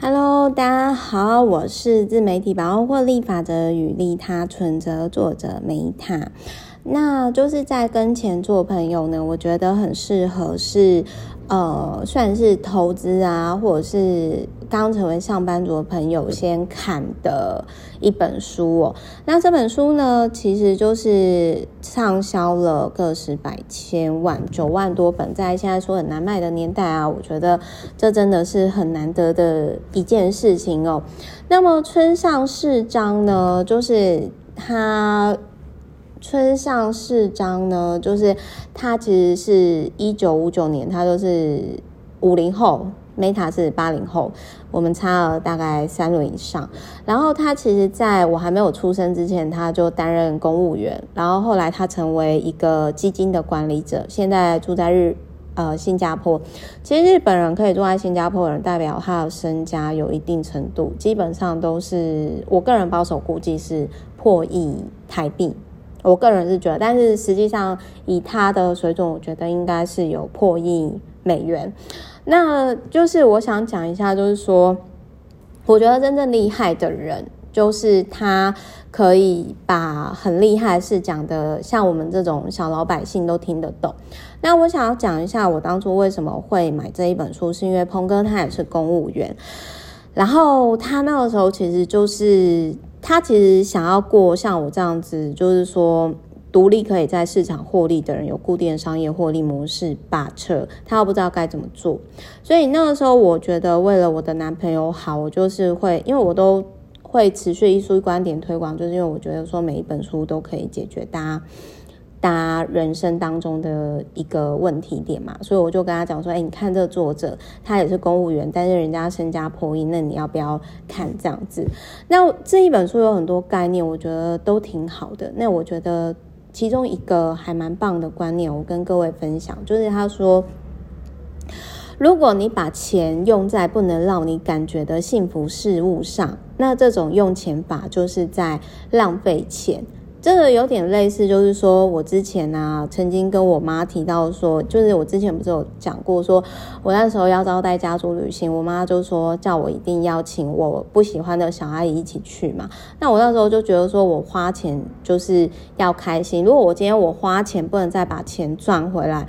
Hello，大家好，我是自媒体保护获利法则与利他存折作者梅塔。那就是在跟钱做朋友呢，我觉得很适合是呃，算是投资啊，或者是刚成为上班族的朋友先看的一本书哦。那这本书呢，其实就是畅销了个十百千万九万多本，在现在说很难卖的年代啊，我觉得这真的是很难得的一件事情哦。那么村上市章呢，就是他。村上市章呢，就是他其实是一九五九年，他就是五零后，Meta 是八零后，我们差了大概三轮以上。然后他其实在我还没有出生之前，他就担任公务员，然后后来他成为一个基金的管理者，现在住在日呃新加坡。其实日本人可以住在新加坡人，代表他的身家有一定程度，基本上都是我个人保守估计是破亿台币。我个人是觉得，但是实际上以他的水准，我觉得应该是有破亿美元。那就是我想讲一下，就是说，我觉得真正厉害的人，就是他可以把很厉害的事讲的像我们这种小老百姓都听得懂。那我想要讲一下，我当初为什么会买这一本书，是因为鹏哥他也是公务员，然后他那个时候其实就是。他其实想要过像我这样子，就是说独立可以在市场获利的人，有固定商业获利模式霸车，他又不知道该怎么做。所以那个时候，我觉得为了我的男朋友好，我就是会，因为我都会持续一书观点推广，就是因为我觉得说每一本书都可以解决大家。大家人生当中的一个问题点嘛，所以我就跟他讲说：“哎，你看这个作者，他也是公务员，但是人家身家破亿，那你要不要看这样子？”那这一本书有很多概念，我觉得都挺好的。那我觉得其中一个还蛮棒的观念，我跟各位分享，就是他说：“如果你把钱用在不能让你感觉的幸福事物上，那这种用钱法就是在浪费钱。”这个有点类似，就是说我之前啊，曾经跟我妈提到说，就是我之前不是有讲过，说我那时候要招待家族旅行，我妈就说叫我一定要请我不喜欢的小阿姨一起去嘛。那我那时候就觉得说我花钱就是要开心，如果我今天我花钱不能再把钱赚回来，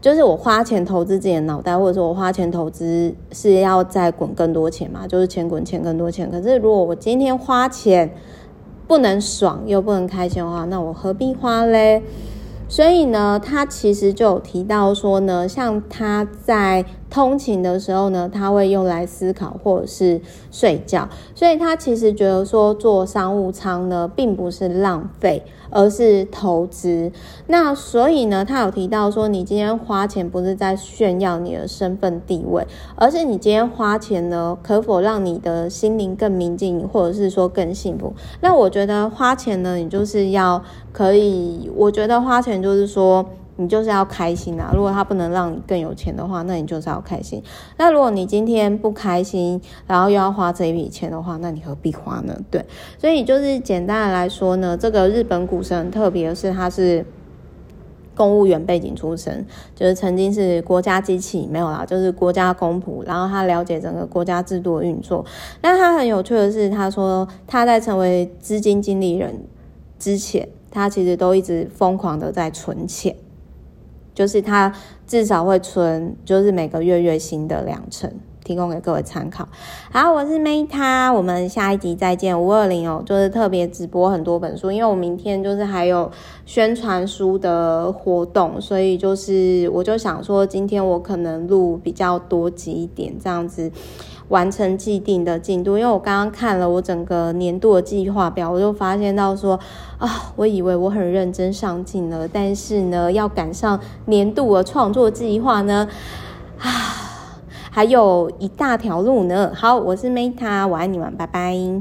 就是我花钱投资自己的脑袋，或者说我花钱投资是要再滚更多钱嘛，就是钱滚钱更多钱。可是如果我今天花钱，不能爽又不能开心的话，那我何必花嘞？所以呢，他其实就有提到说呢，像他在通勤的时候呢，他会用来思考或者是睡觉，所以他其实觉得说坐商务舱呢，并不是浪费。而是投资，那所以呢，他有提到说，你今天花钱不是在炫耀你的身份地位，而是你今天花钱呢，可否让你的心灵更明净，或者是说更幸福？那我觉得花钱呢，你就是要可以，我觉得花钱就是说。你就是要开心啊！如果他不能让你更有钱的话，那你就是要开心。那如果你今天不开心，然后又要花这一笔钱的话，那你何必花呢？对，所以就是简单的来说呢，这个日本股神特别是，他是公务员背景出身，就是曾经是国家机器没有啦，就是国家公仆，然后他了解整个国家制度的运作。但他很有趣的是，他说他在成为资金经理人之前，他其实都一直疯狂的在存钱。就是他至少会存，就是每个月月薪的两成，提供给各位参考。好，我是 Meta，我们下一集再见。五二零哦，就是特别直播很多本书，因为我明天就是还有宣传书的活动，所以就是我就想说，今天我可能录比较多集一点，这样子。完成既定的进度，因为我刚刚看了我整个年度的计划表，我就发现到说啊，我以为我很认真上进了，但是呢，要赶上年度的创作计划呢，啊，还有一大条路呢。好，我是 Meta，我爱你们，拜拜。